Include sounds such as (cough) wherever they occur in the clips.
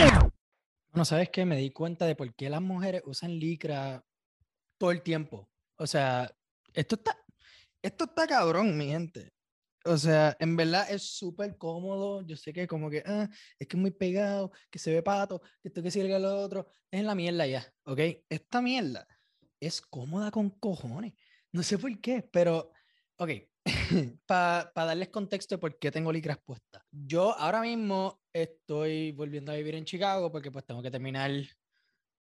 Bueno, ¿sabes qué? Me di cuenta de por qué las mujeres usan licra todo el tiempo. O sea, esto está, esto está cabrón, mi gente. O sea, en verdad es súper cómodo. Yo sé que como que, ah, es que es muy pegado, que se ve pato, que esto que sirve lo otro. Es en la mierda ya, ¿ok? Esta mierda es cómoda con cojones. No sé por qué, pero, ok, (laughs) para darles contexto de por qué tengo licras puestas. Yo ahora mismo estoy volviendo a vivir en Chicago porque pues tengo que terminar el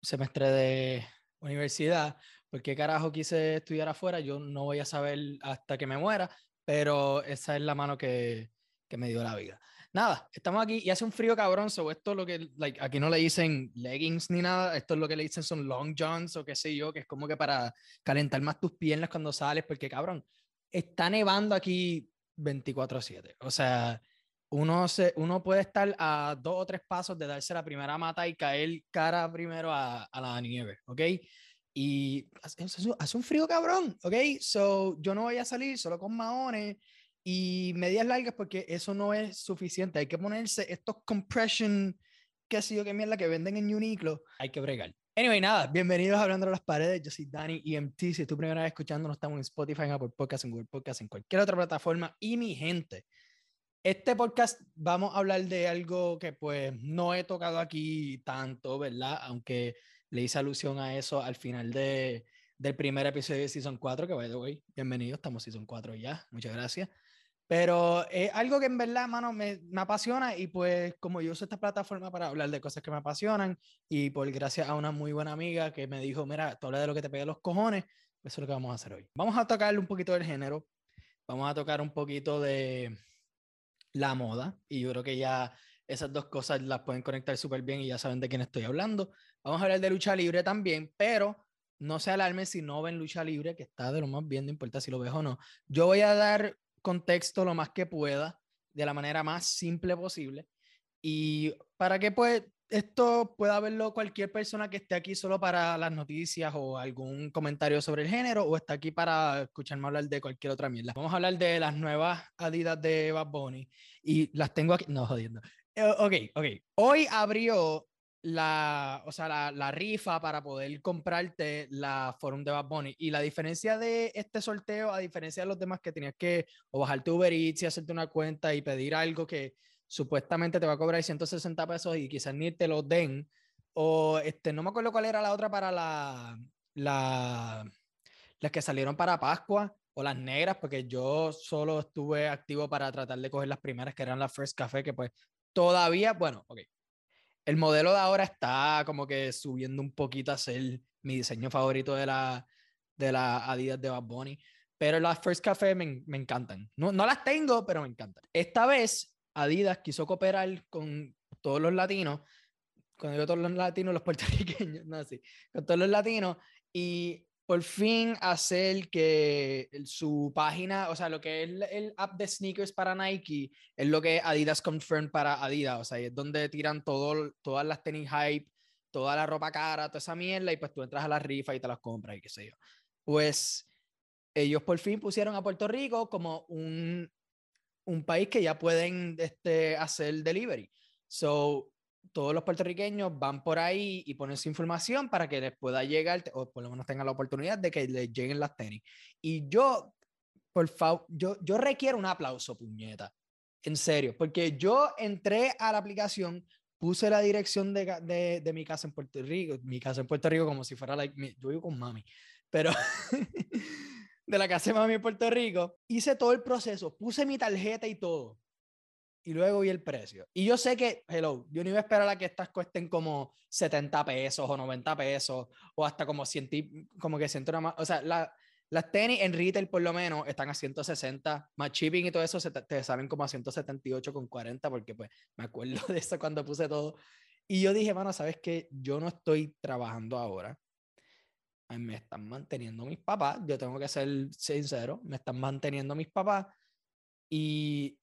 semestre de universidad. porque carajo quise estudiar afuera? Yo no voy a saber hasta que me muera, pero esa es la mano que, que me dio la vida. Nada, estamos aquí y hace un frío cabrón, so esto es lo que, like, aquí no le dicen leggings ni nada, esto es lo que le dicen son long johns o qué sé yo, que es como que para calentar más tus piernas cuando sales, porque cabrón, está nevando aquí 24/7, o sea, uno, se, uno puede estar a dos o tres pasos de darse la primera mata y caer cara primero a, la nieve, ¿ok? Y hace, hace, un frío cabrón, ¿ok? So, yo no voy a salir solo con maones y medias largas porque eso no es suficiente. Hay que ponerse estos compression, qué sé yo, qué mierda que venden en Uniqlo. Hay que bregar. Anyway, nada, bienvenidos a Hablando de las Paredes. Yo soy Dani EMT. Si es tu primera vez escuchando, estamos en Spotify, en Apple Podcasts, en Google Podcasts, en cualquier otra plataforma. Y mi gente, este podcast vamos a hablar de algo que pues no he tocado aquí tanto, ¿verdad? Aunque le hice alusión a eso al final de, del primer episodio de Season 4, que by the way, bienvenidos, estamos Season 4 ya, muchas gracias. Pero es algo que en verdad, mano, me, me, apasiona y pues como yo uso esta plataforma para hablar de cosas que me apasionan y por gracias a una muy buena amiga que me dijo, mira, tú hablas de lo que te pega los cojones, eso es lo que vamos a hacer hoy. Vamos a tocarle un poquito del género, vamos a tocar un poquito de la moda y yo creo que ya esas dos cosas las pueden conectar súper bien y ya saben de quién estoy hablando. Vamos a hablar de lucha libre también, pero no se alarmen si no ven lucha libre, que está de lo más bien, no importa si lo ves o no. Yo voy a dar contexto lo más que pueda, de la manera más simple posible. Y para que pues esto pueda verlo cualquier persona que esté aquí solo para las noticias o algún comentario sobre el género o está aquí para escucharme hablar de cualquier otra mierda. Vamos a hablar de las nuevas Adidas de Bad Bunny y las tengo aquí, no jodiendo. Eh, ok, ok. Hoy abrió la, o sea, la, la, rifa para poder comprarte la Forum de Bad Bunny. Y la diferencia de este sorteo, a diferencia de los demás que tenías que o bajarte Uber Eats y hacerte una cuenta y pedir algo que supuestamente te va a cobrar 160 pesos y quizás ni te lo den, o este, no me acuerdo cuál era la otra para la, la, las que salieron para Pascua, o las negras, porque yo solo estuve activo para tratar de coger las primeras que eran las First Café, que pues todavía, bueno, ok. El modelo de ahora está como que subiendo un poquito a ser mi diseño favorito de la, de la Adidas de Bad Bunny. Pero las First Café me, me encantan. No, no las tengo, pero me encantan. Esta vez Adidas quiso cooperar con todos los latinos, cuando digo todos los latinos, los (laughs) puertorriqueños, no así, con todos los latinos, y por fin hacer que su página, o sea, lo que es el, app de sneakers para Nike, es lo que Adidas Confirm para Adidas, o sea, es donde tiran todo, todas las tenis hype, toda la ropa cara, toda esa mierda, y pues tú entras a la rifa y te las compras y qué sé yo. Pues ellos por fin pusieron a Puerto Rico como un, un país que ya pueden este, hacer delivery. So, todos los puertorriqueños van por ahí y ponen su información para que les pueda llegar, o por lo menos tengan la oportunidad de que les lleguen las tenis. Y yo, por favor, yo, yo requiero un aplauso, puñeta. En serio, porque yo entré a la aplicación, puse la dirección de, de, de mi casa en Puerto Rico, mi casa en Puerto Rico como si fuera, like, yo vivo con mami, pero (laughs) de la casa de mami en Puerto Rico, hice todo el proceso, puse mi tarjeta y todo y luego vi el precio. Y yo sé que, hello, yo no iba a esperar a que estas cuesten como 70 pesos o 90 pesos o hasta como 100, como que siento más. O sea, la, las tenis en retail por lo menos están a 160, más shipping y todo eso se te, salen como a 178 con 40 porque pues me acuerdo (laughs) de eso cuando puse todo. Y yo dije, mano, ¿sabes qué? Yo no estoy trabajando ahora. Me están manteniendo mis papás, yo tengo que ser sincero, me están manteniendo mis papás y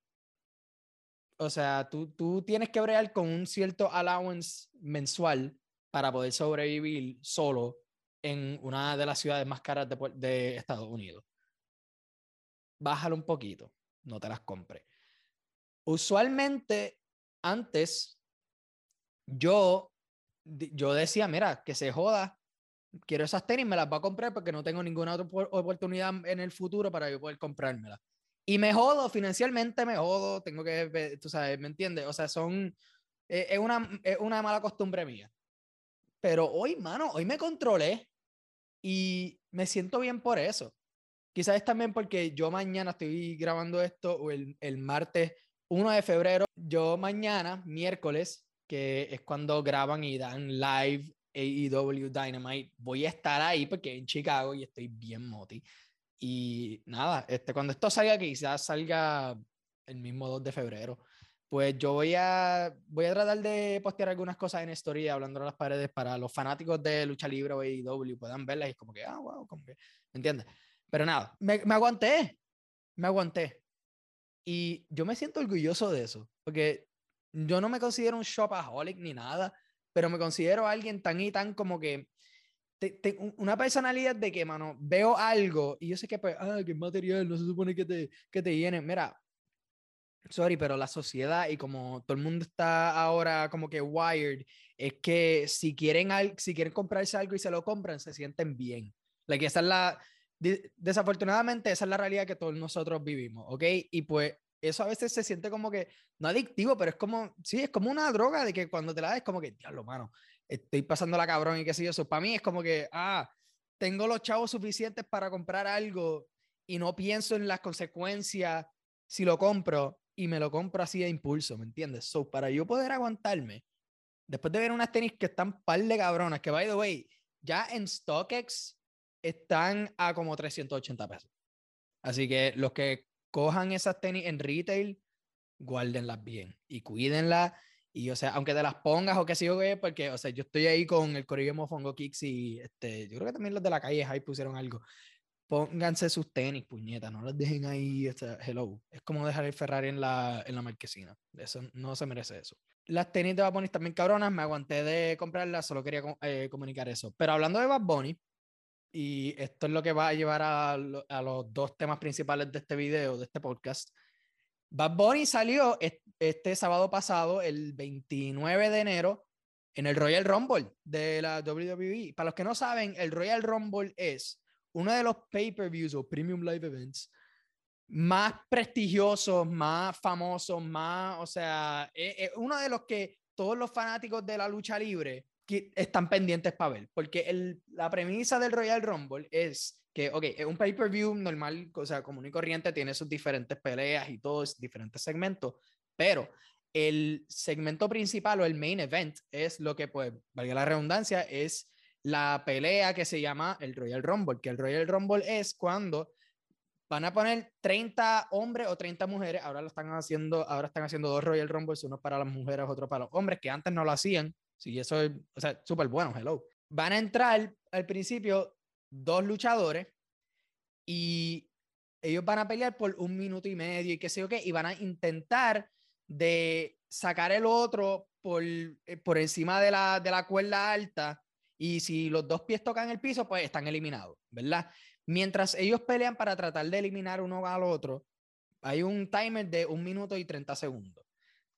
o sea, tú, tú tienes que bregar con un cierto allowance mensual para poder sobrevivir solo en una de las ciudades más caras de, de Estados Unidos. Bájalo un poquito, no te las compres. Usualmente, antes, yo, yo decía, mira, que se joda, quiero esas tenis, me las voy a comprar porque no tengo ninguna otra oportunidad en el futuro para yo poder comprármelas. Y me jodo, financiermente me jodo, tengo que, tú sabes, ¿me entiendes? O sea, son, eh, es, una, es una mala costumbre mía. Pero hoy, mano, hoy me controlé y me siento bien por eso. Quizás también porque yo mañana estoy grabando esto o el, el martes 1 de febrero. Yo mañana, miércoles, que es cuando graban y dan live AEW Dynamite, voy a estar ahí porque en Chicago y estoy bien moti. Y nada, este, cuando esto salga, quizás salga el mismo 2 de febrero, pues yo voy a, voy a tratar de postear algunas cosas en story hablando a las paredes para los fanáticos de lucha libre o AEW puedan verlas y como que, ah, wow, como que, ¿me entiendes? Pero nada, me, me aguanté, me aguanté. Y yo me siento orgulloso de eso, porque yo no me considero un shopaholic ni nada, pero me considero alguien tan y tan como que una personalidad de que, mano, veo algo y yo sé que, pues, ah, que material, no se supone que te, que te llene. Mira, sorry, pero la sociedad y como todo el mundo está ahora como que wired, es que si quieren, al, si quieren comprarse algo y se lo compran, se sienten bien. Like, esa es la, desafortunadamente, esa es la realidad que todos nosotros vivimos, ¿ok? Y pues eso a veces se siente como que, no adictivo, pero es como, sí, es como una droga de que cuando te la das como que, diablo, mano, estoy pasando la cabrón y qué sé yo. Eso para mí es como que, ah, tengo los chavos suficientes para comprar algo y no pienso en las consecuencias si lo compro y me lo compro así de impulso, ¿me entiendes? So, para yo poder aguantarme, después de ver unas tenis que están par de cabronas, que by the way, ya en StockX están a como 380 pesos. Así que los que cojan esas tenis en retail, guárdenlas bien y cuídenlas y, o sea, aunque te las pongas o qué sé yo qué, porque, o sea, yo estoy ahí con el Corillo Mofongo Kicks y, este, yo creo que también los de la calle ahí pusieron algo. Pónganse sus tenis, puñetas, no los dejen ahí, hello. Es como dejar el Ferrari en la, en la marquesina. Eso no se merece eso. Las tenis de Bad Bunny también cabronas, me aguanté de comprarlas, solo quería eh, comunicar eso. Pero hablando de Bad Bunny, y esto es lo que va a llevar a, los dos temas principales de este video, de este podcast, Bad Bunny salió este sábado pasado, el 29 de enero, en el Royal Rumble de la WWE. Para los que no saben, el Royal Rumble es uno de los pay-per-views o premium live events más prestigiosos, más famosos, más, o sea, es, uno de los que todos los fanáticos de la lucha libre están pendientes para ver, porque la premisa del Royal Rumble es que, ok, es un pay-per-view normal, o sea, común y corriente, tiene sus diferentes peleas y todos diferentes segmentos, pero el segmento principal o el main event es lo que, pues, valga la redundancia, es la pelea que se llama el Royal Rumble, que el Royal Rumble es cuando van a poner 30 hombres o 30 mujeres, ahora lo están haciendo, ahora están haciendo dos Royal Rumbles, uno para las mujeres, otro para los hombres, que antes no lo hacían, sí, eso es, o sea, súper bueno, hello. Van a entrar al principio dos luchadores y ellos van a pelear por un minuto y medio y qué sé yo qué, y van a intentar de sacar el otro por, eh, por encima de la, de la cuerda alta y si los dos pies tocan el piso, pues están eliminados, ¿verdad? Mientras ellos pelean para tratar de eliminar uno al otro, hay un timer de un minuto y 30 segundos.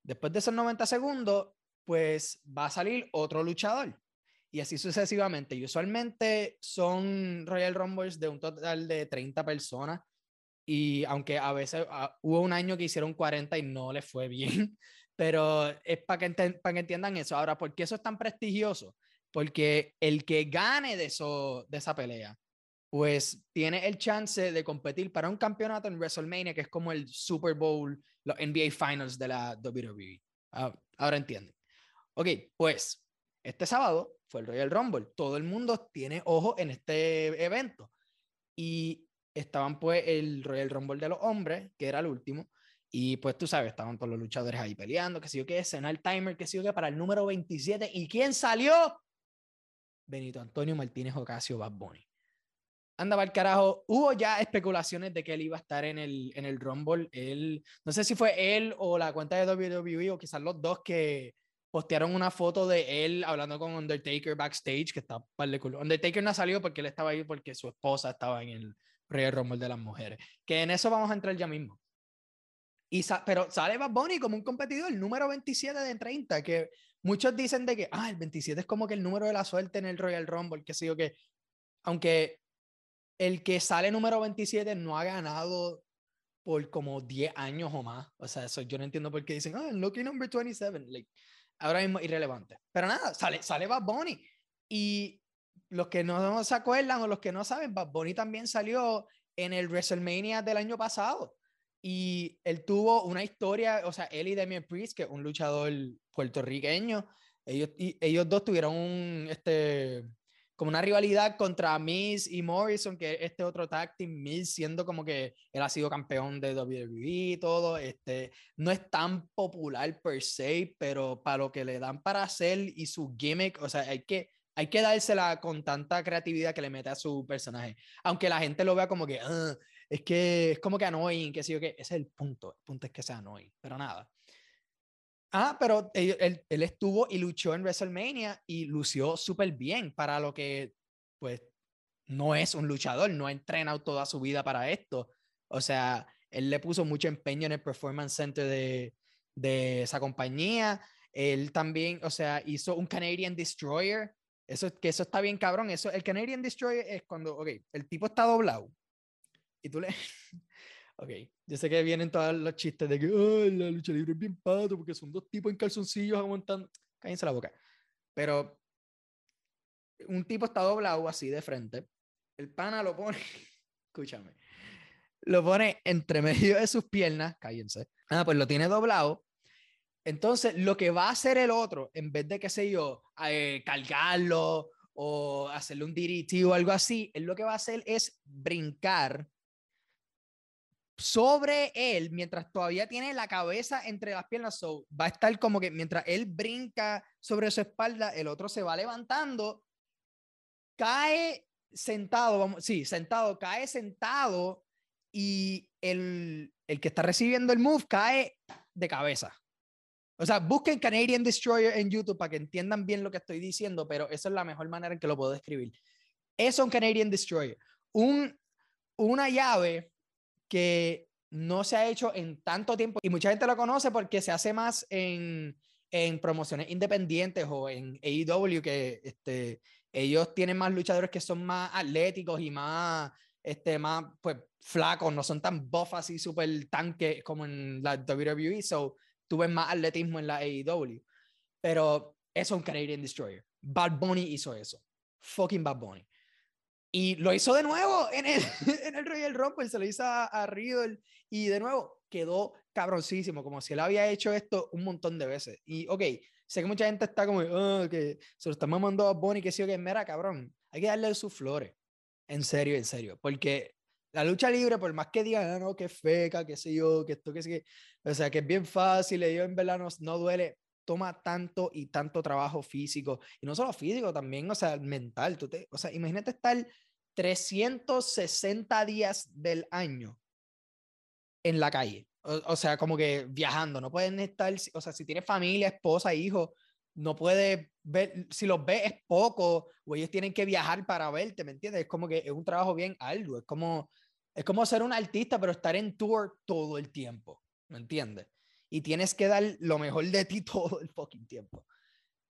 Después de esos 90 segundos, pues va a salir otro luchador y así sucesivamente. Y usualmente son Royal Rumbles de un total de 30 personas. Y aunque a veces ah, hubo un año que hicieron 40 y no les fue bien, (laughs) pero es para que, para que entiendan eso. Ahora, ¿por qué eso es tan prestigioso? Porque el que gane de, eso, de esa pelea, pues tiene el chance de competir para un campeonato en WrestleMania, que es como el Super Bowl, los NBA Finals de la WWE. Ah, ahora entienden. Ok, pues este sábado fue el Royal Rumble. Todo el mundo tiene ojo en este evento. Y estaban pues el Royal Rumble de los hombres, que era el último. Y pues tú sabes, estaban todos los luchadores ahí peleando, que sé yo qué, escena el timer, que sé yo qué, para el número 27. ¿Y quién salió? Benito Antonio Martínez Ocasio Bad Bunny. Anda el carajo. Hubo ya especulaciones de que él iba a estar en el, en el Rumble. Él, no sé si fue él o la cuenta de WWE o quizás los dos que, postearon una foto de él hablando con Undertaker backstage, que está par de culo. Undertaker no ha salido porque él estaba ahí porque su esposa estaba en el Royal Rumble de las mujeres. Que en eso vamos a entrar ya mismo. Y pero sale Bad Bunny como un competidor, el número 27 de 30, que muchos dicen de que, ah, el 27 es como que el número de la suerte en el Royal Rumble, que sé yo que, aunque el que sale número 27 no ha ganado por como 10 años o más. O sea, eso yo no entiendo por qué dicen, ah, lucky number 27. Like, ahora mismo irrelevante. Pero nada, sale, sale Bad Bunny. Y los que no se acuerdan o los que no saben, Bad Bunny también salió en el WrestleMania del año pasado. Y él tuvo una historia, o sea, él y Damian Priest, que es un luchador puertorriqueño, ellos, y, ellos dos tuvieron un, este, como una rivalidad contra Miz y Morrison, que este otro tag team, Miz siendo como que él ha sido campeón de WWE y todo, este, no es tan popular per se, pero para lo que le dan para hacer y su gimmick, o sea, hay que, hay que dársela con tanta creatividad que le mete a su personaje, aunque la gente lo vea como que, ah, es que es como que annoying, que sí que, ese es el punto, el punto es que sea annoying, pero nada. Ah, pero él, él, estuvo y luchó en WrestleMania y lució súper bien para lo que, pues, no es un luchador, no ha entrenado toda su vida para esto. O sea, él le puso mucho empeño en el Performance Center de, de esa compañía. Él también, o sea, hizo un Canadian Destroyer. Eso, que eso está bien cabrón. Eso, el Canadian Destroyer es cuando, ok, el tipo está doblado y tú le... (laughs) ok, yo sé que vienen todos los chistes de que la lucha libre es bien pato porque son dos tipos en calzoncillos aguantando. Cállense la boca. Pero un tipo está doblado así de frente. El pana lo pone, (laughs) escúchame, lo pone entre medio de sus piernas, cállense. Ah, pues lo tiene doblado. Entonces, lo que va a hacer el otro, en vez de, qué sé yo, eh, cargarlo o hacerle un DDT o algo así, él lo que va a hacer es brincar sobre él mientras todavía tiene la cabeza entre las piernas. So, va a estar como que mientras él brinca sobre su espalda, el otro se va levantando, cae sentado, vamos, sí, sentado, cae sentado y el, el que está recibiendo el move cae de cabeza. O sea, busquen Canadian Destroyer en YouTube para que entiendan bien lo que estoy diciendo, pero esa es la mejor manera en que lo puedo describir. Es un Canadian Destroyer. Un, una llave que no se ha hecho en tanto tiempo y mucha gente lo conoce porque se hace más en, en promociones independientes o en AEW que este, ellos tienen más luchadores que son más atléticos y más, este, más pues, flacos, no son tan buff y súper tanque como en la WWE, so tú ves más atletismo en la AEW. Pero es un Canadian Destroyer. Bad Bunny hizo eso. Fucking Bad Bunny. Y lo hizo de nuevo en el, (laughs) en el Royal Rumble, se lo hizo a, a Riddle y de nuevo quedó cabroncísimo, como si él había hecho esto un montón de veces. Y ok, sé que mucha gente está como, oh, que se lo está mamando a Bonnie, que sí que mera, cabrón. Hay que darle sus flores. En serio, en serio. Porque la lucha libre, por más que digan, ah, no, que feca, que sé yo, que esto, que sé que, o sea, que es bien fácil, yo en verdad no, no duele toma tanto y tanto trabajo físico, y no solo físico, también, o sea, mental. Tú te, o sea, imagínate estar 360 días del año en la calle. O, sea, como que viajando, no pueden estar, o sea, si tienes familia, esposa, hijo, no puedes ver, si los ves es poco, o ellos tienen que viajar para verte, ¿me entiendes? Es como que es un trabajo bien algo, es como, es como ser un artista, pero estar en tour todo el tiempo, ¿me entiendes? Y tienes que dar lo mejor de ti (laughs) todo el fucking tiempo.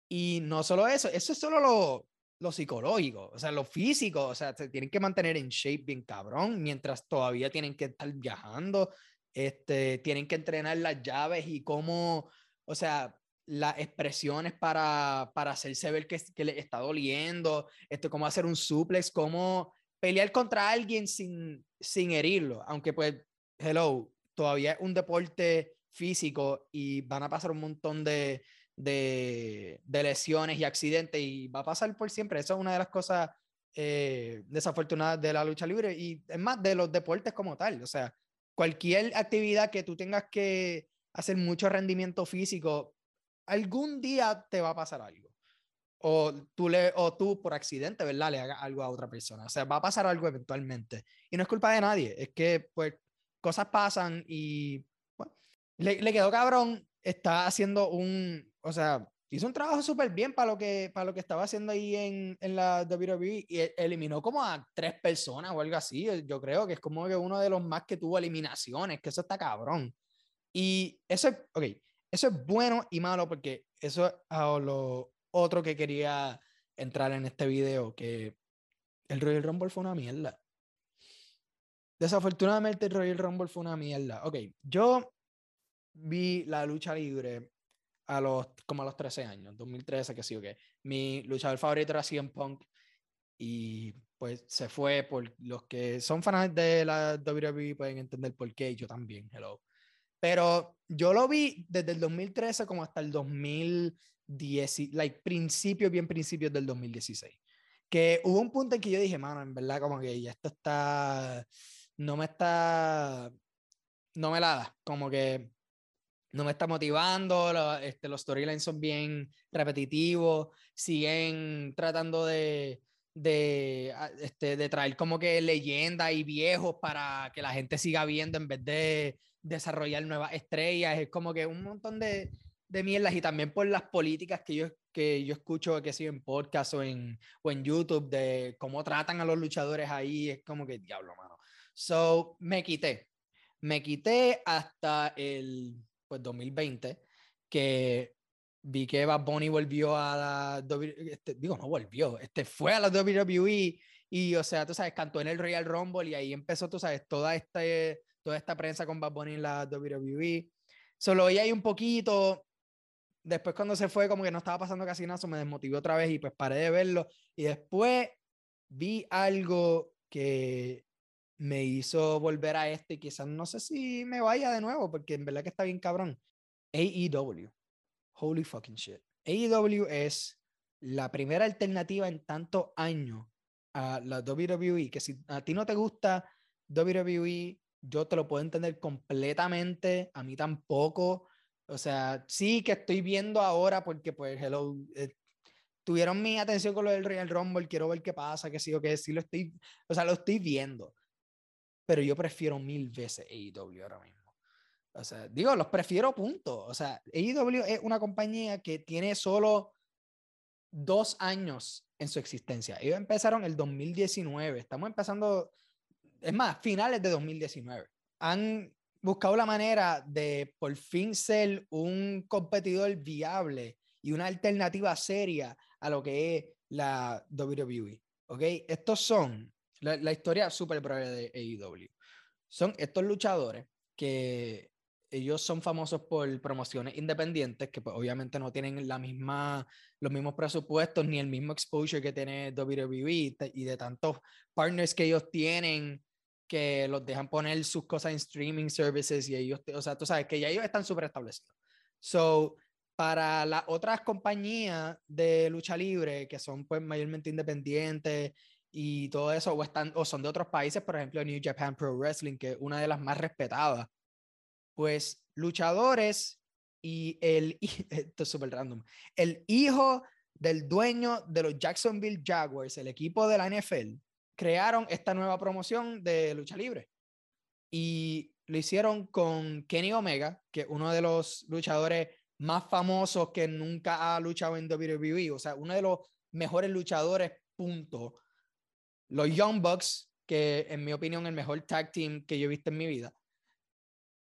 Y no solo eso, eso es solo lo, lo psicológico, o sea, lo físico, o sea, se tienen que mantener en shape bien cabrón, mientras todavía tienen que estar viajando, este, tienen que entrenar las llaves y cómo, o sea, las expresiones para, para hacerse ver que, que le está doliendo, esto, cómo hacer un suplex, cómo pelear contra alguien sin, sin herirlo, aunque pues, hello, todavía es un deporte físico y van a pasar un montón de, de, lesiones y accidentes y va a pasar por siempre. Eso es una de las cosas eh, desafortunadas de la lucha libre y es más de los deportes como tal. O sea, cualquier actividad que tú tengas que hacer mucho rendimiento físico, algún día te va a pasar algo. O tú, le, o tú por accidente, ¿verdad? Le hagas algo a otra persona. O sea, va a pasar algo eventualmente. Y no es culpa de nadie. Es que, pues, cosas pasan y, bueno, le, le quedó cabrón. Está haciendo un, o sea, hizo un trabajo súper bien para lo, que, para lo que estaba haciendo ahí en, en la WWE y e, eliminó como a tres personas o algo así. Yo creo que es como que uno de los más que tuvo eliminaciones, que eso está cabrón. Y eso es, ok, eso es bueno y malo porque eso es a lo otro que quería entrar en este video, que el Royal Rumble fue una mierda. Desafortunadamente el Royal Rumble fue una mierda. Ok, yo vi la lucha libre a los, como a los 13 años, 2013, que sí o qué. Mi luchador favorito era CM Punk y pues se fue por los que son fans de la WWE pueden entender por qué, yo también, hello. Pero yo lo vi desde el 2013 como hasta el 2010, like principios, bien principios del 2016. Que hubo un punto en que yo dije, mano, en verdad como que ya esto está, no me está, no me la da, como que no me está motivando, este, los storylines son bien repetitivos, siguen tratando de, de, ah, este, de traer como que leyendas y viejos para que la gente siga viendo en vez de desarrollar nuevas estrellas. Es como que un montón de, de mierdas y también por las políticas que yo, que yo escucho que sigo en podcast o en, o en YouTube de cómo tratan a los luchadores ahí. Es como que diablo, mano. So me quité. Me quité hasta el pues 2020, que vi que Bad Bunny volvió a la este, digo, no volvió, este fue a la WWE y, o sea, tú sabes, cantó en el Royal Rumble y ahí empezó, tú sabes, toda, este, toda esta prensa con Bad Bunny en la WWE. Solo oí ahí un poquito, después cuando se fue como que no estaba pasando casi nada, me desmotivó otra vez y pues paré de verlo y después vi algo que me hizo volver a este y quizás no sé si me vaya de nuevo, porque en verdad que está bien cabrón. AEW. Holy fucking shit. AEW es la primera alternativa en tantos años a la WWE, que si a ti no te gusta WWE, yo te lo puedo entender completamente, a mí tampoco. O sea, sí que estoy viendo ahora porque pues hello, eh, tuvieron mi atención con lo del Royal Rumble, quiero ver qué pasa, que sí o que sí lo estoy, o sea, lo estoy viendo pero yo prefiero mil veces AEW ahora mismo. O sea, digo, los prefiero punto. O sea, AEW es una compañía que tiene solo dos años en su existencia. Ellos empezaron el 2019. Estamos empezando, es más, finales de 2019. Han buscado la manera de por fin ser un competidor viable y una alternativa seria a lo que es la WWE. ¿Ok? Estos son la, historia súper breve de AEW. Son estos luchadores que ellos son famosos por promociones independientes que pues, obviamente no tienen la misma, los mismos presupuestos ni el mismo exposure que tiene WWE y de tantos partners que ellos tienen que los dejan poner sus cosas en streaming services y ellos, o sea, tú sabes que ya ellos están súper establecidos. So, para las otras compañías de lucha libre que son pues mayormente independientes y todo eso, o, están, o son de otros países, por ejemplo, New Japan Pro Wrestling, que es una de las más respetadas, pues luchadores y el, (laughs) esto es súper random, el hijo del dueño de los Jacksonville Jaguars, el equipo de la NFL, crearon esta nueva promoción de lucha libre. Y lo hicieron con Kenny Omega, que es uno de los luchadores más famosos que nunca ha luchado en WWE, o sea, uno de los mejores luchadores, punto los Young Bucks, que en mi opinión el mejor tag team que yo he visto en mi vida,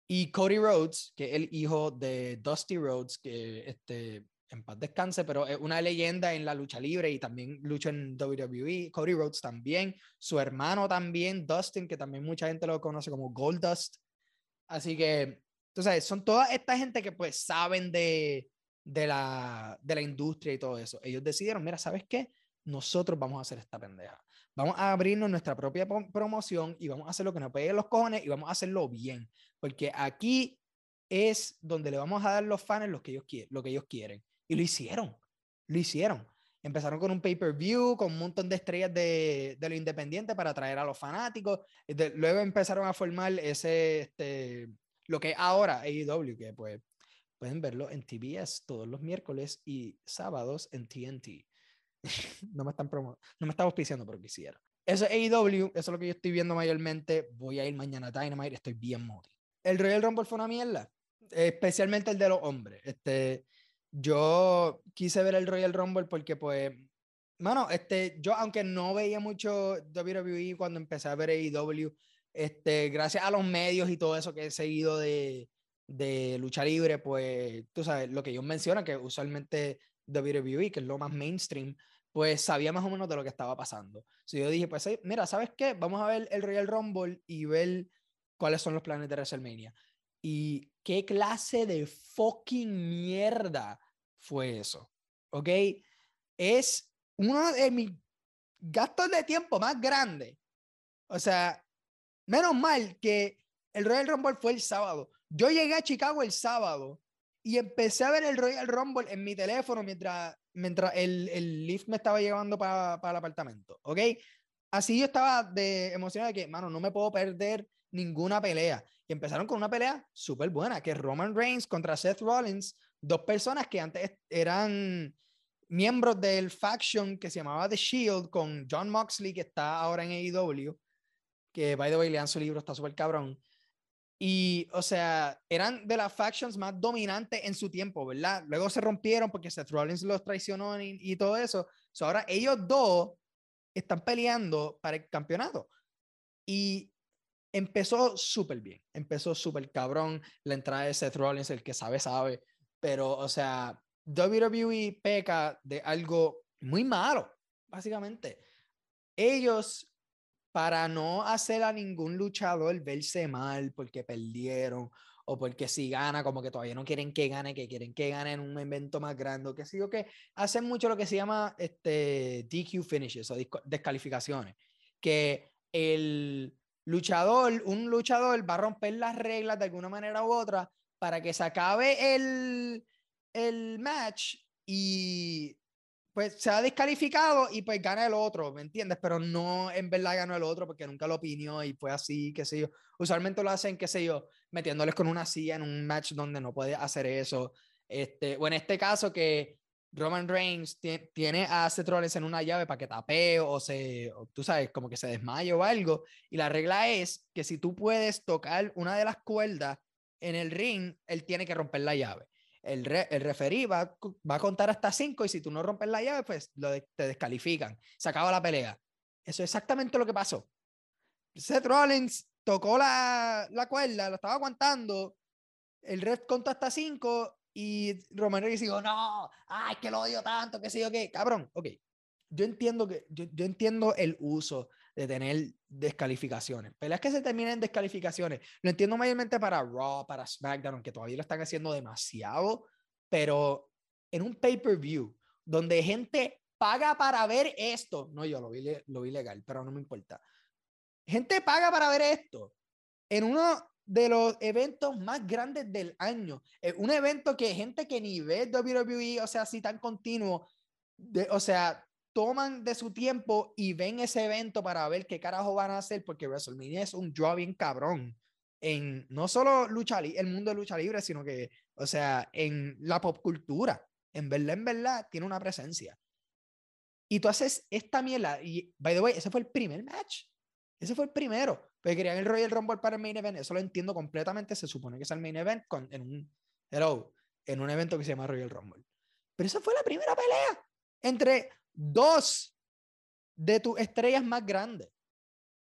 y Cody Rhodes, que es el hijo de Dusty Rhodes, que este, en paz descanse, pero es una leyenda en la lucha libre y también lucha en WWE. Cody Rhodes también, su hermano también, Dustin, que también mucha gente lo conoce como Goldust. Así que, sabes, son toda esta gente que pues saben de, de, la, de la industria y todo eso. Ellos decidieron, mira, ¿sabes qué? Nosotros vamos a hacer esta pendeja. Vamos a abrirnos nuestra propia promoción y vamos a hacer lo que nos pegue los cojones y vamos a hacerlo bien. Porque aquí es donde le vamos a dar los fans lo que ellos, quieren, lo que ellos quieren. Y lo hicieron. Lo hicieron. Empezaron con un pay-per-view, con un montón de estrellas de, de lo independiente para atraer a los fanáticos. luego empezaron a formar ese, este, lo que ahora AEW, que pues pueden verlo en TBS todos los miércoles y sábados en TNT. (laughs) no me están promo no me están auspiciando, pero quisiera. Eso es AEW, eso es lo que yo estoy viendo mayormente. Voy a ir mañana a Dynamite, estoy bien moti. El Royal Rumble fue una mierda, especialmente el de los hombres. Este, yo quise ver el Royal Rumble porque, pues, mano, este, yo aunque no veía mucho WWE cuando empecé a ver AEW, este, gracias a los medios y todo eso que he seguido de, de lucha libre, pues tú sabes, lo que ellos mencionan, que usualmente WWE, que es lo más mainstream, pues sabía más o menos de lo que estaba pasando. Si yo dije, pues mira, ¿sabes qué? Vamos a ver el Royal Rumble y ver cuáles son los planes de WrestleMania. Y qué clase de fucking mierda fue eso. ¿Ok? Es uno de mis gastos de tiempo más grandes. O sea, menos mal que el Royal Rumble fue el sábado. Yo llegué a Chicago el sábado y empecé a ver el Royal Rumble en mi teléfono mientras, mientras el, el lift me estaba llevando para el apartamento, ¿ok? Así yo estaba de emocionado de que, mano, no me puedo perder ninguna pelea. Y empezaron con una pelea súper buena, que Roman Reigns contra Seth Rollins, dos personas que antes eran miembros del faction que se llamaba The Shield con John Moxley, que está ahora en AEW, que by the way lean su libro, está súper cabrón. Y, o sea, eran de las factions más dominantes en su tiempo, ¿verdad? Luego se rompieron porque Seth Rollins los traicionó y, todo eso. ahora ellos dos están peleando para el campeonato. Y empezó súper bien, empezó súper cabrón. La entrada de Seth Rollins, el que sabe, sabe. Pero, o sea, WWE peca de algo muy malo, básicamente. Ellos para no hacer a ningún luchador verse mal porque perdieron o porque si gana, como que todavía no quieren que gane, que quieren que gane en un evento más grande, que sí, o que hacen mucho lo que se llama este, DQ finishes o descalificaciones, que el luchador, un luchador va a romper las reglas de alguna manera u otra para que se acabe el, el match y pues se ha descalificado y pues gana el otro, ¿me entiendes? Pero no en verdad ganó el otro porque nunca lo opinió y fue así, qué sé yo. Usualmente lo hacen, qué sé yo, metiéndoles con una silla en un match donde no puede hacer eso. Este, o en este caso que Roman Reigns tiene a Seth Rollins en una llave para que tapee o se, tú sabes, como que se desmaye o algo. Y la regla es que si tú puedes tocar una de las cuerdas en el ring, él tiene que romper la llave el, el referí va, va, a contar hasta cinco y si tú no rompes la llave, pues lo te descalifican. Se acaba la pelea. Eso es exactamente lo que pasó. Seth Rollins tocó la, la cuerda, lo estaba aguantando. El ref contó hasta cinco y Roman Reigns dijo, no, ay, que lo odio tanto, que sé yo qué. Cabrón, ok. Yo entiendo, que, yo, yo entiendo el uso de tener descalificaciones. Peleas que se terminen en descalificaciones. Lo entiendo mayormente para Raw, para SmackDown, aunque todavía lo están haciendo demasiado, pero en un pay-per-view donde gente paga para ver esto, no, yo lo vi, lo vi legal, pero no me importa. Gente paga para ver esto en uno de los eventos más grandes del año. un evento que gente que ni ve WWE, o sea, así tan continuo, de, o sea, toman de su tiempo y ven ese evento para ver qué carajo van a hacer, porque WrestleMania es un draw bien cabrón en no solo lucha el mundo de lucha libre, sino que, o sea, en la pop cultura. En verdad, en verdad, tiene una presencia. Y tú haces esta mierda, y by the way, ese fue el primer match. Ese fue el primero. Porque querían el Royal Rumble para el main event. Eso lo entiendo completamente. Se supone que es el main event con, en un hello, en un evento que se llama Royal Rumble. Pero esa fue la primera pelea entre dos de tus estrellas más grandes.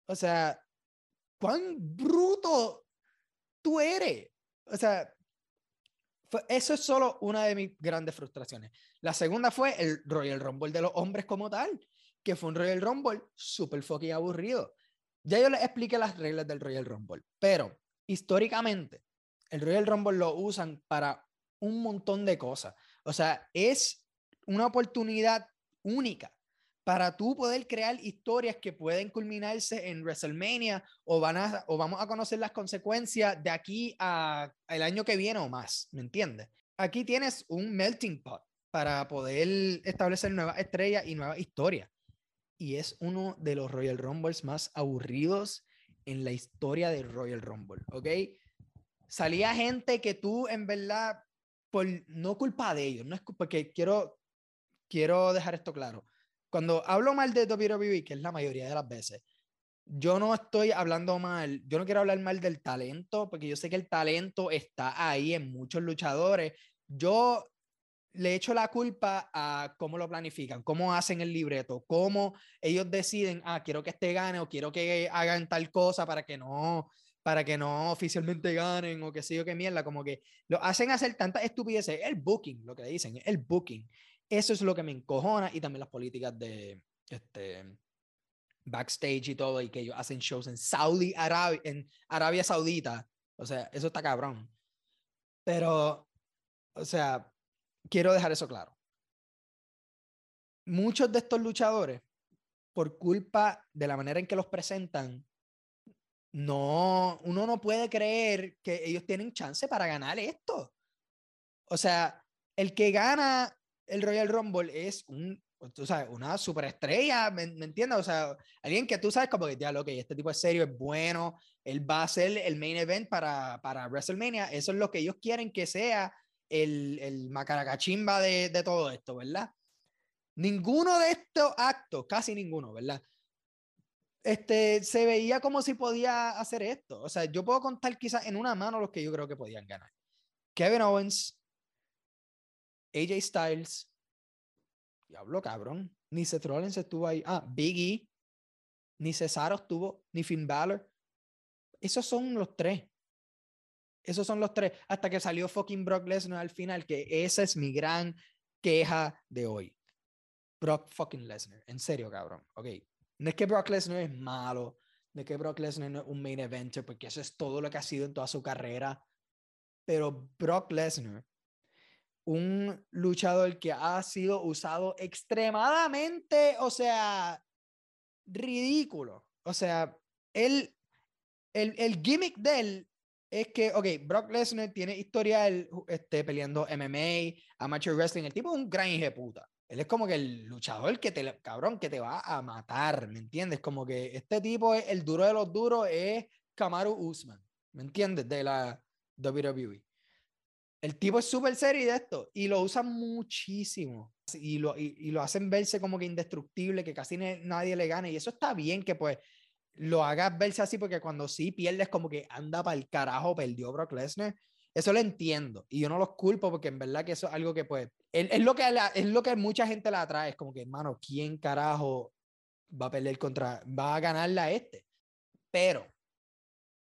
O sea, cuán bruto tú eres. O sea, eso es solo una de mis grandes frustraciones. La segunda fue el Royal Rumble de los hombres como tal, que fue un Royal Rumble súper fucking aburrido. Ya yo les expliqué las reglas del Royal Rumble, pero históricamente el Royal Rumble lo usan para un montón de cosas. O sea, es una oportunidad única para tú poder crear historias que pueden culminarse en WrestleMania o, van a, o vamos a conocer las consecuencias de aquí a el año que viene o más, ¿me entiendes? Aquí tienes un melting pot para poder establecer nuevas estrellas y nuevas historias. Y es uno de los Royal Rumbles más aburridos en la historia del Royal Rumble, ¿ok? Salía gente que tú en verdad, por no culpa de ellos, no es porque quiero quiero dejar esto claro. Cuando hablo mal de WWE, que es la mayoría de las veces, yo no estoy hablando mal, yo no quiero hablar mal del talento, porque yo sé que el talento está ahí en muchos luchadores. Yo le echo la culpa a cómo lo planifican, cómo hacen el libreto, cómo ellos deciden, ah, quiero que este gane o quiero que hagan tal cosa para que no, para que no oficialmente ganen o que sé yo qué mierda, como que lo hacen hacer tantas estupideces, el booking, lo que dicen, el booking. Eso es lo que me encojona y también las políticas de este backstage y todo y que ellos hacen shows en Saudi Arabia, en Arabia Saudita. O sea, eso está cabrón. Pero o sea, quiero dejar eso claro. Muchos de estos luchadores, por culpa de la manera en que los presentan, no, uno no puede creer que ellos tienen chance para ganar esto. O sea, el que gana el Royal Rumble es un, tú sabes, una superestrella, ¿me, ¿me entiendes? O sea, alguien que tú sabes como que, ya, lo que este tipo es serio, es bueno, él va a ser el main event para, para WrestleMania, eso es lo que ellos quieren que sea el, el macaracachimba de, de todo esto, ¿verdad? Ninguno de estos actos, casi ninguno, ¿verdad? Este, se veía como si podía hacer esto. O sea, yo puedo contar quizás en una mano los que yo creo que podían ganar. Kevin Owens, AJ Styles, diablo cabrón, ni Seth Rollins estuvo ahí. Ah, Biggie, ni Cesaro estuvo, ni Finn Balor. Esos son los tres. Esos son los tres. Hasta que salió fucking Brock Lesnar al final, que esa es mi gran queja de hoy. Brock fucking Lesnar. En serio, cabrón. Ok. No es que Brock Lesnar es malo. No es que Brock Lesnar no es un main eventer, porque eso es todo lo que ha sido en toda su carrera. Pero Brock Lesnar, un luchador que ha sido usado extremadamente, o sea, ridículo. O sea, él, el, el gimmick de él es que, ok, Brock Lesnar tiene historial este, peleando MMA, amateur wrestling. El tipo es un gran hijo puta. Él es como que el luchador que te, cabrón, que te va a matar, ¿me entiendes? Como que este tipo es el duro de los duros, es Kamaru Usman, ¿me entiendes? De la WWE. El tipo es súper serio de esto y lo usan muchísimo y lo, y, lo hacen verse como que indestructible, que casi nadie le gane y eso está bien que pues lo hagas verse así porque cuando sí pierdes como que anda para el carajo, perdió Brock Lesnar. Eso lo entiendo y yo no los culpo porque en verdad que eso es algo que pues es, lo que es lo que mucha gente la atrae, es como que hermano, ¿quién carajo va a perder contra va a ganarle a este? Pero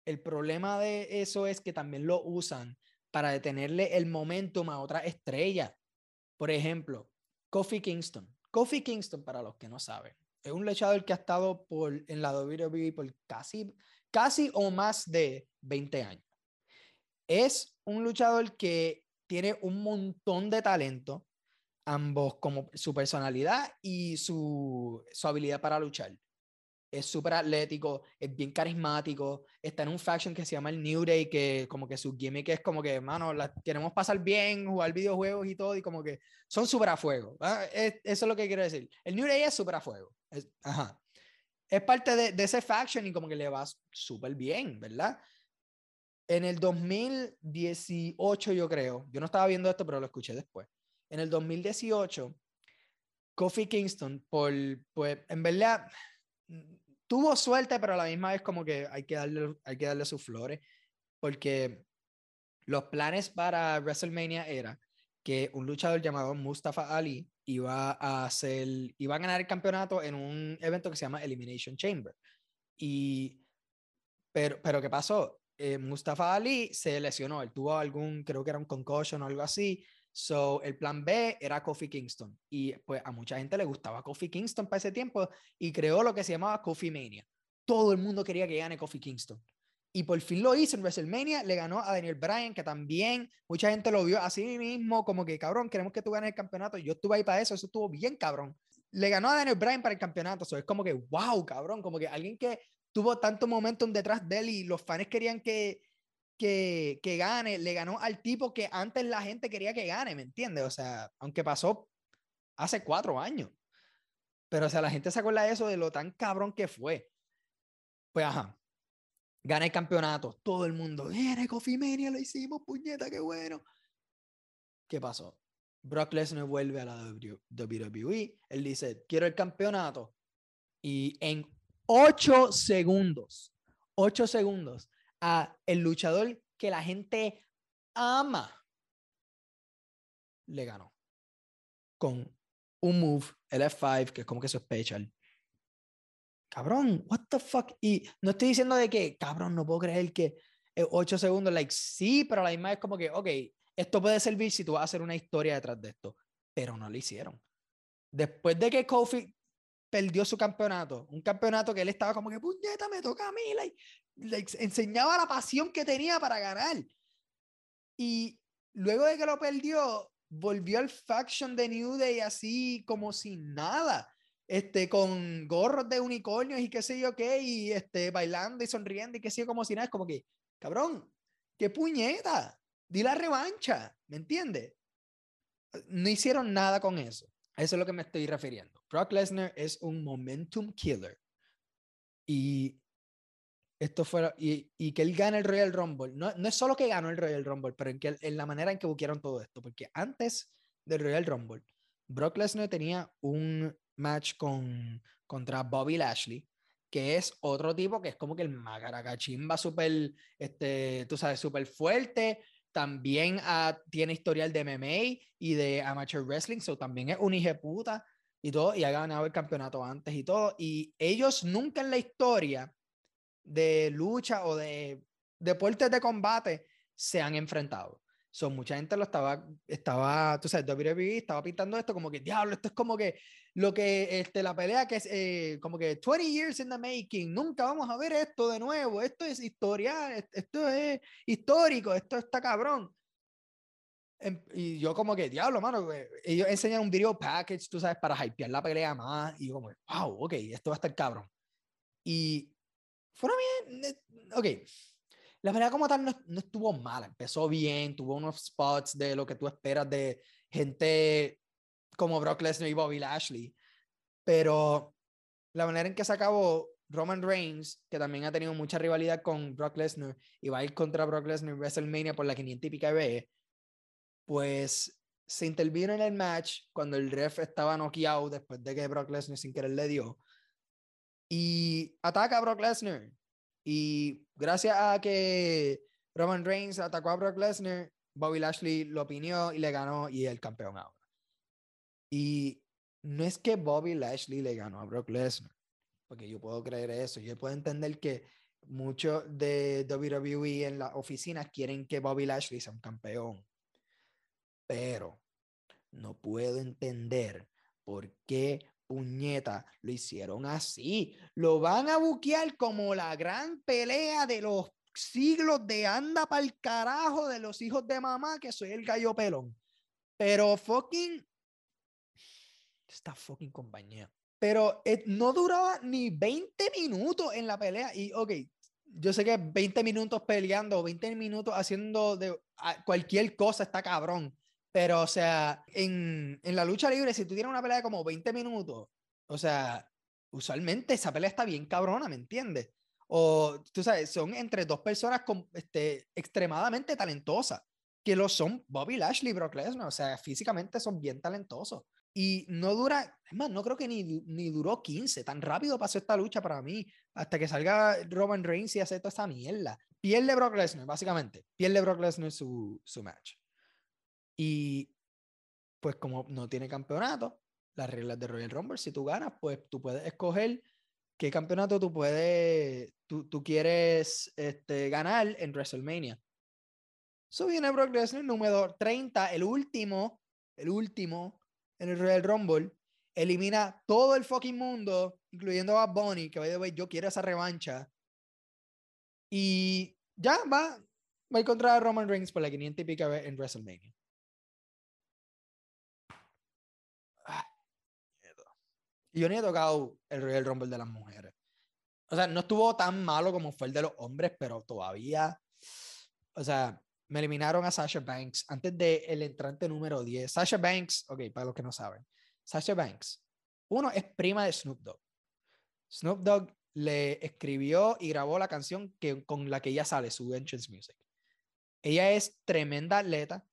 el problema de eso es que también lo usan para detenerle el momentum a otra estrella. Por ejemplo, Kofi Kingston. Kofi Kingston, para los que no saben, es un luchador que ha estado por, en la WWE por casi, casi o más de 20 años. Es un luchador que tiene un montón de talento, ambos como su personalidad y su, su habilidad para luchar es súper atlético, es bien carismático, está en un faction que se llama el New Day, que como que su gimmick es como que, mano, la, queremos pasar bien, jugar videojuegos y todo, y como que son súper a fuego. Es, eso es lo que quiero decir. El New Day es súper a fuego. Es, ajá. Es parte de, de, ese faction y como que le va súper bien, ¿verdad? En el 2018, yo creo, yo no estaba viendo esto, pero lo escuché después. En el 2018, Kofi Kingston, por, pues, en verdad, tuvo suerte, pero a la misma vez como que hay que darle, hay que darle sus flores, porque los planes para WrestleMania era que un luchador llamado Mustafa Ali iba a hacer, iba a ganar el campeonato en un evento que se llama Elimination Chamber. Y, pero, pero ¿qué pasó? Eh, Mustafa Ali se lesionó, él tuvo algún, creo que era un concussion o algo así, So, el plan B era Kofi Kingston. Y pues a mucha gente le gustaba Kofi Kingston para ese tiempo y creó lo que se llamaba Kofi Mania. Todo el mundo quería que gane Kofi Kingston. Y por fin lo hizo en WrestleMania, le ganó a Daniel Bryan, que también mucha gente lo vio así mismo, como que cabrón, queremos que tú ganes el campeonato. Yo estuve ahí para eso, eso estuvo bien cabrón. Le ganó a Daniel Bryan para el campeonato, eso es como que wow, cabrón, como que alguien que tuvo tanto momentum detrás de él y los fans querían que, que, que gane, le ganó al tipo que antes la gente quería que gane, ¿me entiendes? O sea, aunque pasó hace cuatro años. Pero, o sea, la gente se acuerda de eso, de lo tan cabrón que fue. Pues, ajá. Gana el campeonato. Todo el mundo, viene Coffee Mania, lo hicimos, puñeta, qué bueno. ¿Qué pasó? Brock Lesnar vuelve a la WWE. Él dice, quiero el campeonato. Y en ocho segundos, ocho segundos, el luchador que la gente ama, le ganó. Con un move, el F5, que es como que su special. cabrón, what the fuck. Y no estoy diciendo de que, cabrón, no puedo creer que 8 segundos, like, sí, pero la misma es como que, ok, esto puede servir si tú vas a hacer una historia detrás de esto, pero no lo hicieron. Después de que Kofi perdió su campeonato, un campeonato que él estaba como que, puñeta, me toca a mí, like, enseñaba la pasión que tenía para ganar. Y luego de que lo perdió, volvió al faction de New Day así como sin nada este, con gorros de unicornios y qué sé yo qué, y este, bailando y sonriendo y qué sé yo, como si nada, es como que, cabrón, qué puñeta, di la revancha, ¿me entiendes? No hicieron nada con eso. Eso es lo que me estoy refiriendo. Brock Lesnar es un momentum killer. Y esto fue, y, y, que él gane el Royal Rumble, no, no es solo que ganó el Royal Rumble, pero en, que, en la manera en que buquearon todo esto, porque antes del Royal Rumble, Brock Lesnar tenía un match con, contra Bobby Lashley, que es otro tipo que es como que el magaragachimba súper, este, tú sabes, súper fuerte. También ah, tiene historial de MMA y de amateur wrestling, so también es un hijo puta y todo, y ha ganado el campeonato antes y todo. Y ellos nunca en la historia de lucha o de deportes de combate se han enfrentado. So, mucha gente lo estaba, estaba, tú sabes, WWE estaba pintando esto como que, diablo, esto es como que lo que, este, la pelea que es eh, como que 20 years in the making, nunca vamos a ver esto de nuevo, esto es historial, esto es histórico, esto está cabrón. Em, y yo como que, diablo, mano, ellos enseñan un video package, tú sabes, para hypear la pelea más, y yo como, wow, ok, esto va a estar cabrón. Y fuera bien, ok, la pelea como tal no, no, estuvo mala, empezó bien, tuvo unos spots de lo que tú esperas de gente como Brock Lesnar y Bobby Lashley, pero la manera en que se acabó Roman Reigns, que también ha tenido mucha rivalidad con Brock Lesnar y va a ir contra Brock Lesnar en WrestleMania por la 500 y pica B, pues se intervino en el match cuando el ref estaba noqueado después de que Brock Lesnar sin querer le dio y ataca a Brock Lesnar y gracias a que Roman Reigns atacó a Brock Lesnar, Bobby Lashley lo opinió y le ganó y es el campeón ahora. Y no es que Bobby Lashley le ganó a Brock Lesnar, porque yo puedo creer eso. Yo puedo entender que muchos de WWE en las oficinas quieren que Bobby Lashley sea un campeón. Pero no puedo entender por qué puñeta, lo hicieron así. Lo van a buquear como la gran pelea de los siglos de anda para el carajo de los hijos de mamá, que soy el gallo pelón. Pero fucking. Esta fucking compañía. Pero eh, no duraba ni 20 minutos en la pelea. Y, ok, yo sé que 20 minutos peleando, 20 minutos haciendo de, cualquier cosa está cabrón. Pero, o sea, en, en, la lucha libre, si tú tienes una pelea de como 20 minutos, o sea, usualmente esa pelea está bien cabrona, ¿me entiendes? O, tú sabes, son entre dos personas con, este, extremadamente talentosas, que lo son Bobby Lashley y Brock Lesnar, o sea, físicamente son bien talentosos. Y no dura, es más, no creo que ni, ni duró 15, tan rápido pasó esta lucha para mí, hasta que salga Roman Reigns y hace toda esta mierda. Pierde Brock Lesnar, básicamente, pierde Brock Lesnar su, su match. Y pues como no tiene campeonato, las reglas de Royal Rumble, si tú ganas, pues tú puedes escoger qué campeonato tú puedes, tú, tú quieres este, ganar en WrestleMania. Eso viene Brock Lesnar, número 30, el último, el último en el Royal Rumble. Elimina todo el fucking mundo, incluyendo a Bunny, que by yo quiero esa revancha. Y ya va, va a encontrar a Roman Reigns por la 500 y pica en WrestleMania. Y yo ni he tocado el Royal Rumble de las mujeres. O sea, no estuvo tan malo como fue el de los hombres, pero todavía. O sea, me eliminaron a Sasha Banks antes del el entrante número 10. Sasha Banks, ok, para los que no saben. Sasha Banks, uno es prima de Snoop Dogg. Snoop Dogg le escribió y grabó la canción que, con la que ella sale, su entrance music. Ella es tremenda atleta,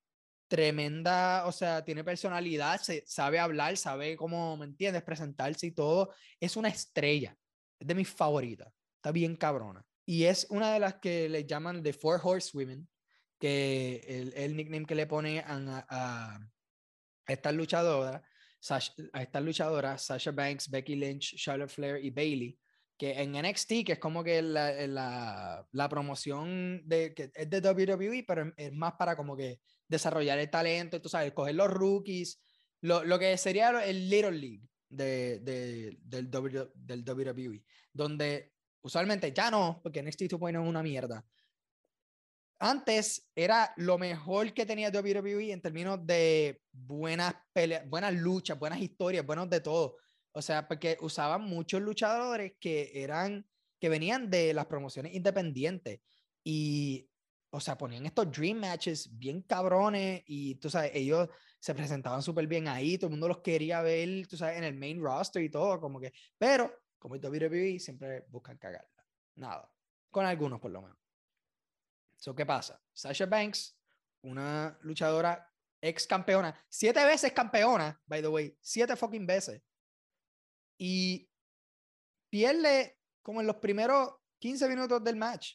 tremenda, o sea, tiene personalidad, se, sabe hablar, sabe cómo, ¿me entiendes? Presentarse y todo. Es una estrella, es de mis favoritas, está bien cabrona. Y es una de las que le llaman The Four Horsewomen, que el, el nickname que le pone a, a, a estas luchadoras, a estas luchadoras, Sasha Banks, Becky Lynch, Charlotte Flair y Bailey, que en NXT, que es como que la, la, la promoción de, que es de WWE, pero es más para como que desarrollar el talento, tú sabes, coger los rookies, lo, lo que sería el Little League de, de, del, w, del WWE, donde usualmente ya no, porque NXT 2.0 es una mierda. Antes era lo mejor que tenía WWE en términos de buenas peleas, buenas luchas, buenas historias, buenos de todo. O sea, porque usaban muchos luchadores que eran, que venían de las promociones independientes y, o sea, ponían estos dream matches bien cabrones y, tú sabes, ellos se presentaban súper bien ahí, todo el mundo los quería ver, tú sabes, en el main roster y todo, como que, pero, como WWE, siempre buscan cagarla. Nada. Con algunos, por lo menos. So, ¿qué pasa? Sasha Banks, una luchadora ex campeona, siete veces campeona, by the way, siete fucking veces y pierde como en los primeros 15 minutos del match.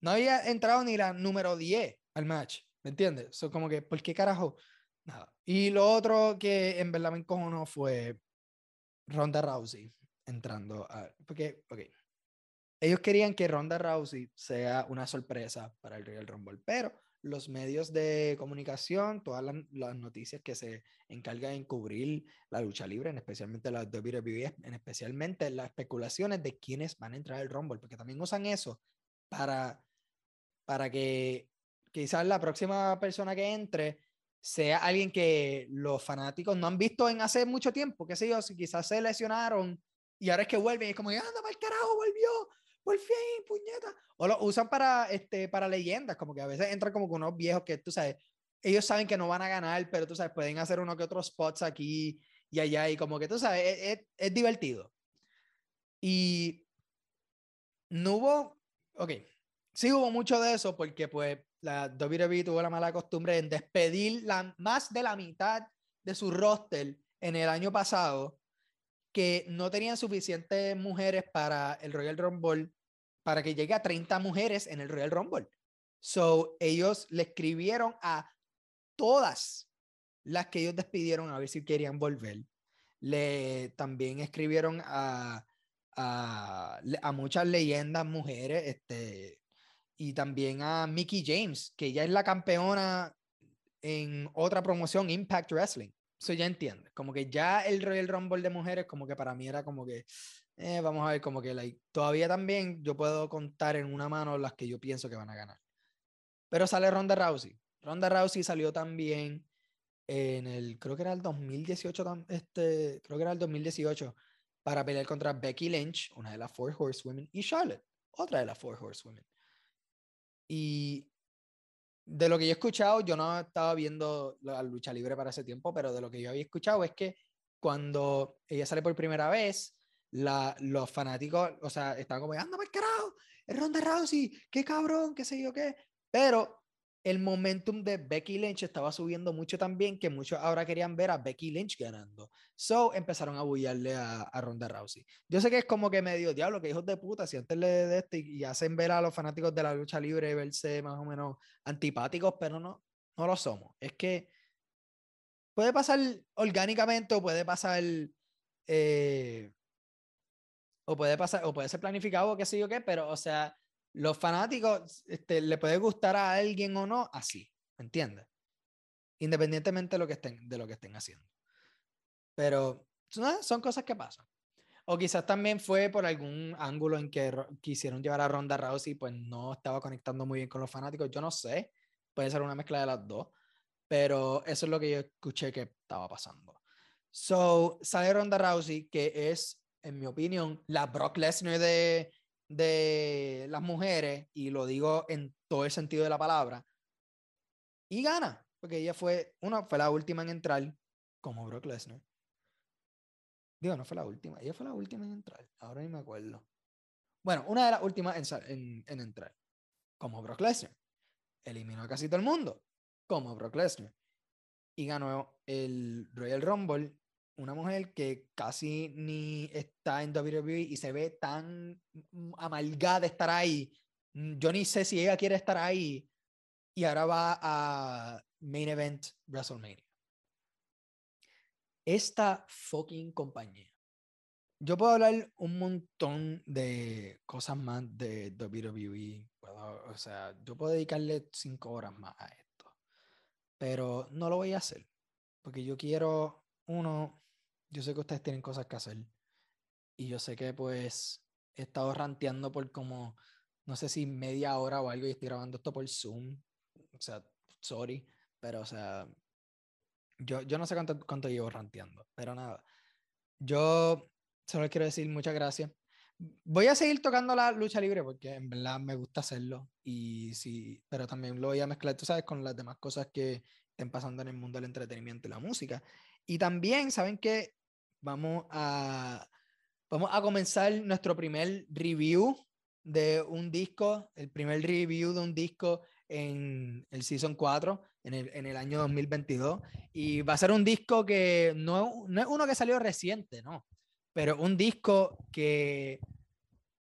No había entrado ni la número 10 al match, ¿me entiendes? So, como que, ¿por qué carajo? Nada. Y lo otro que en verdad me fue Ronda Rousey entrando a... Porque, ok, ellos querían que Ronda Rousey sea una sorpresa para el Royal Rumble, pero los medios de comunicación, todas las, noticias que se encargan de cubrir la lucha libre, en especialmente las WWE, en especialmente las especulaciones de quiénes van a entrar al Rumble, porque también usan eso para, para que quizás la próxima persona que entre sea alguien que los fanáticos no han visto en hace mucho tiempo, qué sé yo, si quizás se lesionaron y ahora es que vuelven y es como, anda, para el carajo, volvió, por fin, puñeta. O lo usan para, este, para leyendas, como que a veces entran como con unos viejos que tú sabes, ellos saben que no van a ganar, pero tú sabes, pueden hacer uno que otros spots aquí y allá, y como que tú sabes, e, e, es, divertido. Y no hubo, ok, sí hubo mucho de eso porque pues la WWE tuvo la mala costumbre en despedir la, más de la mitad de su roster en el año pasado que no tenían suficientes mujeres para el Royal Rumble para que llegue a 30 mujeres en el Royal Rumble. So, ellos le escribieron a todas las que ellos despidieron a ver si querían volver. Le también escribieron a, a, a muchas leyendas mujeres, este, y también a Mickey James, que ya es la campeona en otra promoción, Impact Wrestling. Eso ya entiende. Como que ya el Royal Rumble de mujeres, como que para mí era como que eh, vamos a ver, como que like, todavía también yo puedo contar en una mano las que yo pienso que van a ganar. Pero sale Ronda Rousey. Ronda Rousey salió también en el, creo que era el 2018, este, creo que era el 2018, para pelear contra Becky Lynch, una de las Four Horsewomen, y Charlotte, otra de las Four Horsewomen. Y de lo que yo he escuchado, yo no estaba viendo la lucha libre para ese tiempo, pero de lo que yo había escuchado es que cuando ella sale por primera vez, la, los fanáticos, o sea, estaban como, anda para carajo, es Ronda Rousey, qué cabrón, qué sé yo qué. Pero el momentum de Becky Lynch estaba subiendo mucho también, que muchos ahora querían ver a Becky Lynch ganando. So empezaron a bullarle a, a Ronda Rousey. Yo sé que es como que medio diablo, que hijos de puta, si antes le de esto y, hacen ver a los fanáticos de la lucha libre verse más o menos antipáticos, pero no, no lo somos. Es que puede pasar orgánicamente o puede pasar eh, o puede pasar, o puede ser planificado o qué sé yo qué, pero, o sea, los fanáticos este, le puede gustar a alguien o no, así, ¿me entiendes? Independientemente de lo que estén, de lo que estén haciendo. Pero son cosas que pasan. O quizás también fue por algún ángulo en que quisieron llevar a Ronda Rousey, pues no estaba conectando muy bien con los fanáticos. Yo no sé, puede ser una mezcla de las dos, pero eso es lo que yo escuché que estaba pasando. So, sale Ronda Rousey, que es en mi opinión, la Brock Lesnar de, de las mujeres, y lo digo en todo el sentido de la palabra, y gana, porque ella fue, una, fue la última en entrar como Brock Lesnar. Digo, no fue la última, ella fue la última en entrar, ahora ni me acuerdo. Bueno, una de las últimas en, en entrar, como Brock Lesnar. Eliminó a casi todo el mundo, como Brock Lesnar. Y ganó el Royal Rumble una mujer que casi ni está en WWE y se ve tan amalgada de estar ahí. Mm, yo ni sé si ella quiere estar ahí. Y ahora va a Main Event WrestleMania. Esta fucking compañía yo puedo hablar un montón de cosas más de WWE. o sea, yo puedo dedicarle cinco horas más a esto. Pero no lo voy a hacer. Porque yo quiero, uno, yo sé que ustedes tienen cosas que hacer. Y yo sé que pues he estado ranteando por como, no sé si media hora o algo y estoy grabando esto por Zoom. O sea, sorry. Pero o sea, yo, yo no sé cuánto, cuánto llevo ranteando. Pero nada. Yo Solo quiero decir muchas gracias. Voy a seguir tocando la lucha libre porque en verdad me gusta hacerlo. Y sí, pero también lo voy a mezclar, tú sabes, con las demás cosas que estén pasando en el mundo del entretenimiento y la música. Y también, ¿saben que Vamos a, vamos a comenzar nuestro primer review de un disco, el primer review de un disco en el Season 4, en el, en el año 2022. Y va a ser un disco que no, no es uno que salió reciente, ¿no? pero un disco que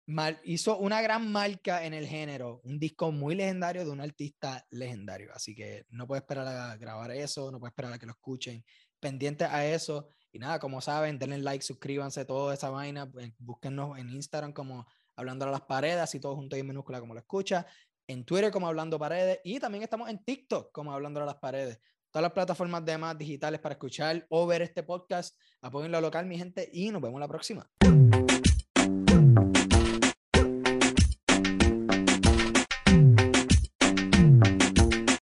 mal, hizo una gran marca en el género, un disco muy legendario de un artista legendario. Así que no puedo esperar a grabar eso, no puedo esperar a que lo escuchen. Pendientes a eso. Y nada, como saben, denle like, suscríbanse, toda esa vaina. Pues, búsquennos en Instagram como Hablando a las Paredes, y todo junto y en minúscula como lo escucha. En Twitter como Hablando Paredes. Y también estamos en TikTok como Hablando a las Paredes todas las plataformas de más digitales para escuchar o ver este podcast. Apoyen lo local, mi gente, y nos vemos la próxima.